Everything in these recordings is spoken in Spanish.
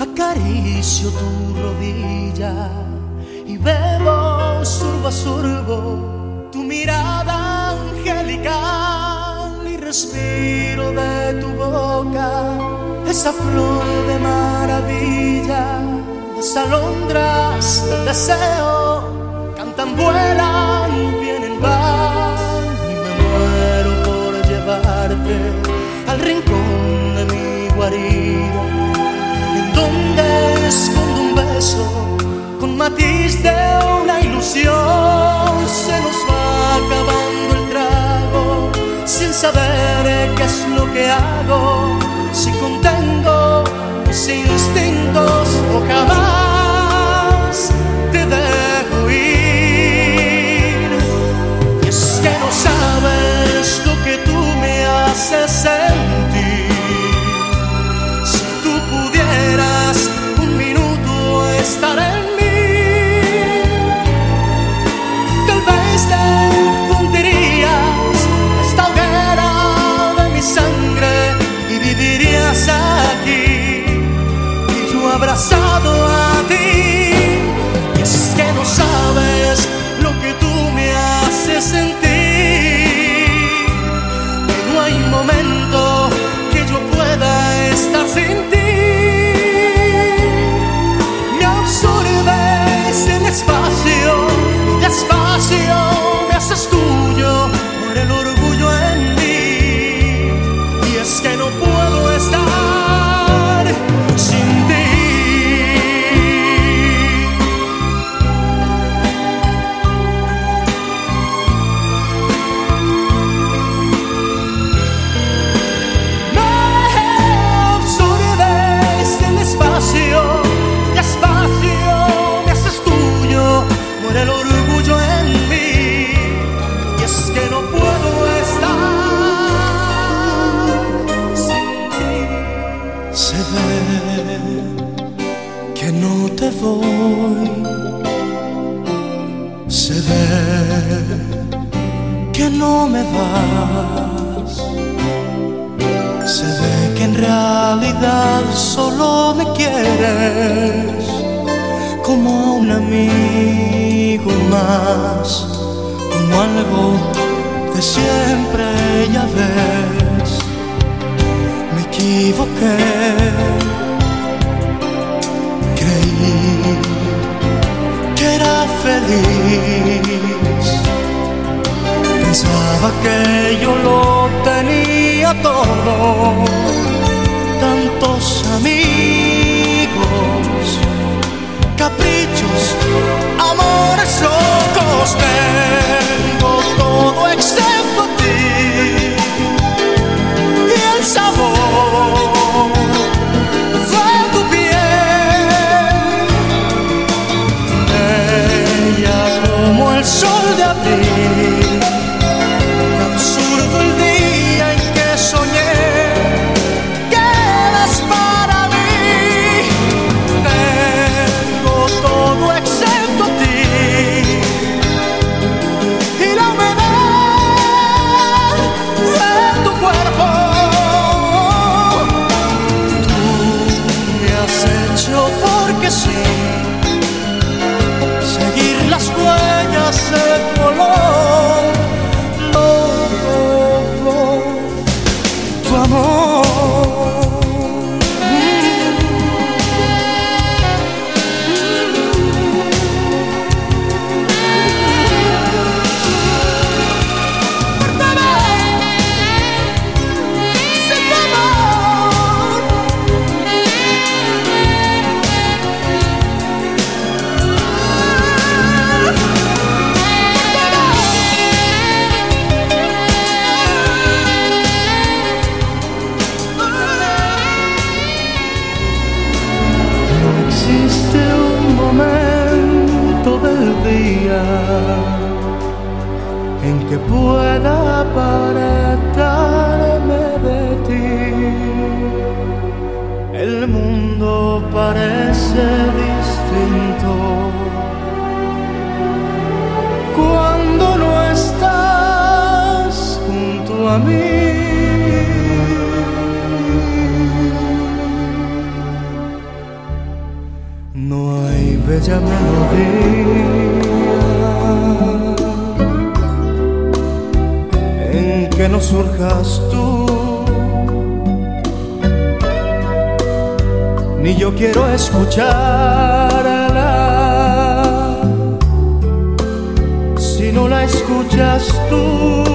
acaricio tu rodilla y bebo surbo a surbo tu mirada angelical y respiro de tu boca esa flor de maravilla. Las alondras del deseo cantan, vuelan, vienen, van y me muero por llevarte al rincón saber qué es lo que hago, si contengo mis instintos o jamás solo me quieres como un amigo más, como algo de siempre, ya ves. Me equivoqué, creí que era feliz. Pensaba que yo lo tenía todo, amigos, caprichos, amores locos. Tengo todo excepto a ti en que pueda apartarme de ti. El mundo parece distinto cuando no estás junto a mí. bella melodía surjas tú. Ni yo quiero escucharla si no la escuchas tú.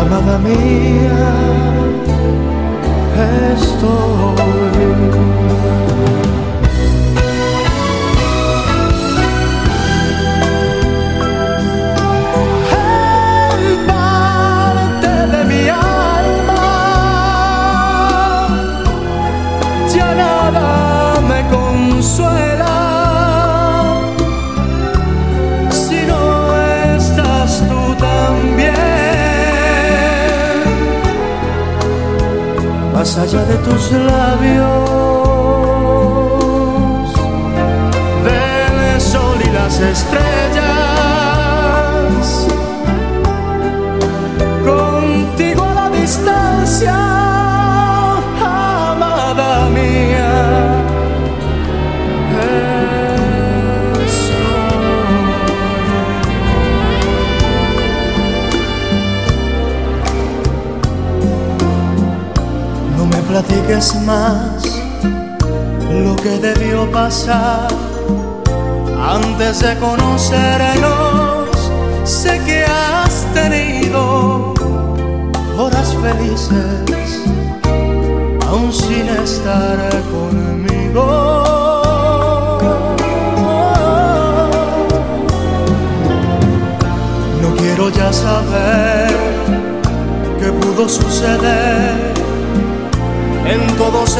Amada mía, estoy. En Allá de tus labios, del sol y las estrellas, contigo a la distancia, amada mía. Platiques más lo que debió pasar antes de conocernos. Sé que has tenido horas felices, aún sin estar conmigo.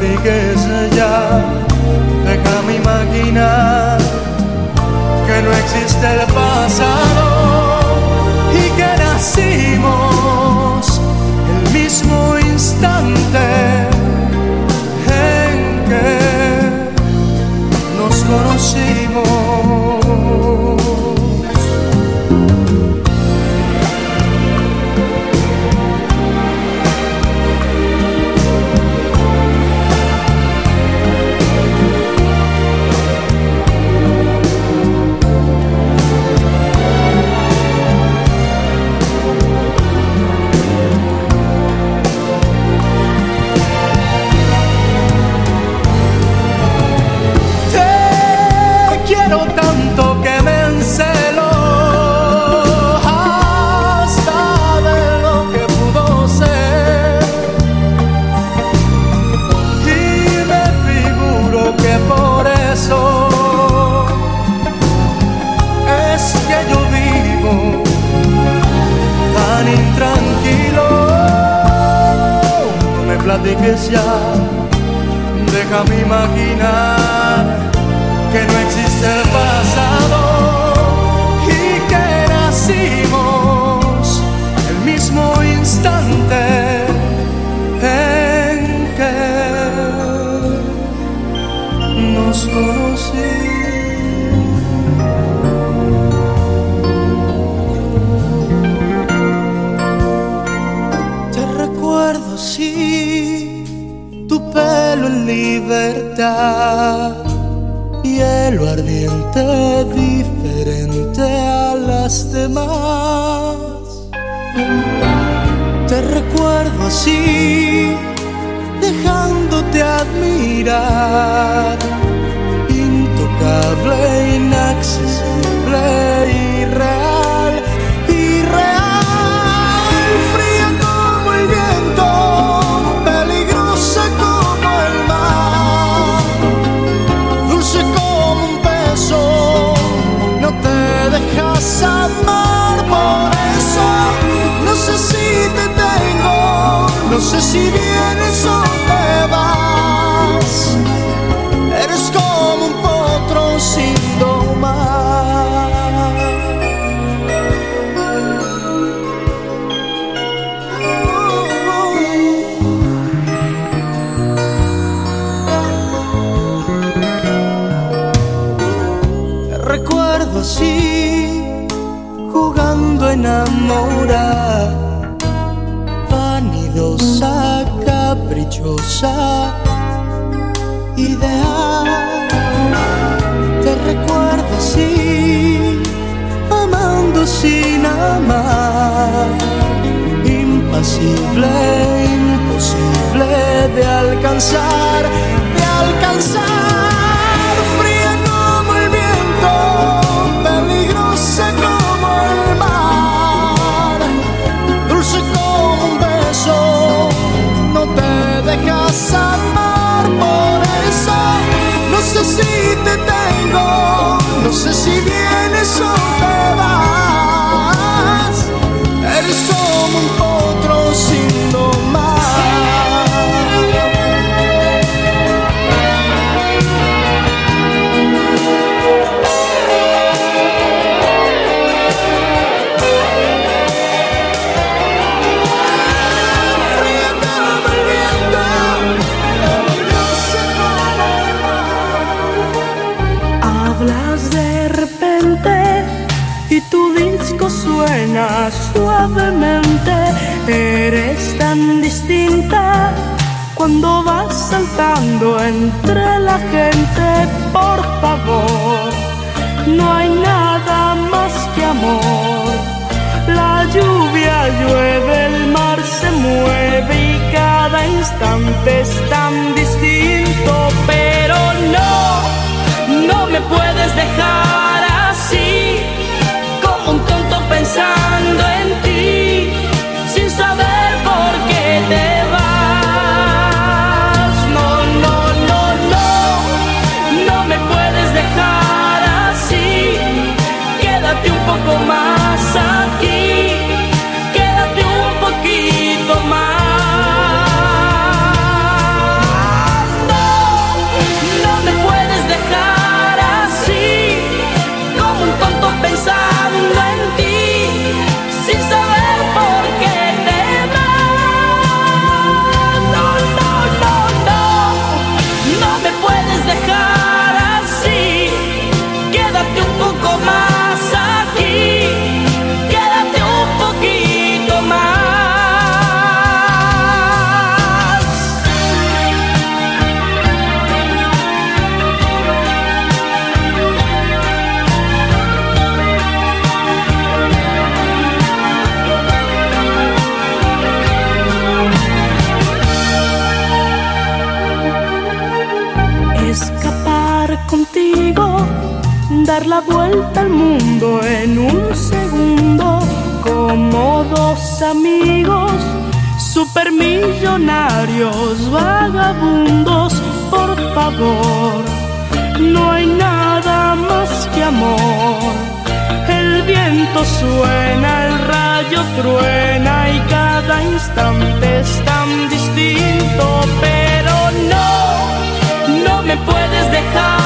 Me platiques ya, déjame imaginar que no existe el pasado y que nacimos el mismo instante Ya déjame imaginar que no existe mitad. Hielo ardiente diferente a las demás. Te recuerdo así, dejándote admirar. Caprichosa, ideal. Te recuerdo así, amando sin amar, impasible, imposible de alcanzar, de alcanzar. Te tengo, no sé si vienes o Hablas de repente y tu disco suena suavemente. Eres tan distinta cuando vas saltando entre la gente. Por favor, no hay nada más que amor. La lluvia llueve, el mar se mueve y cada instante es tan distinto, como amigos, supermillonarios, vagabundos, por favor, no hay nada más que amor. El viento suena, el rayo truena y cada instante es tan distinto, pero no, no me puedes dejar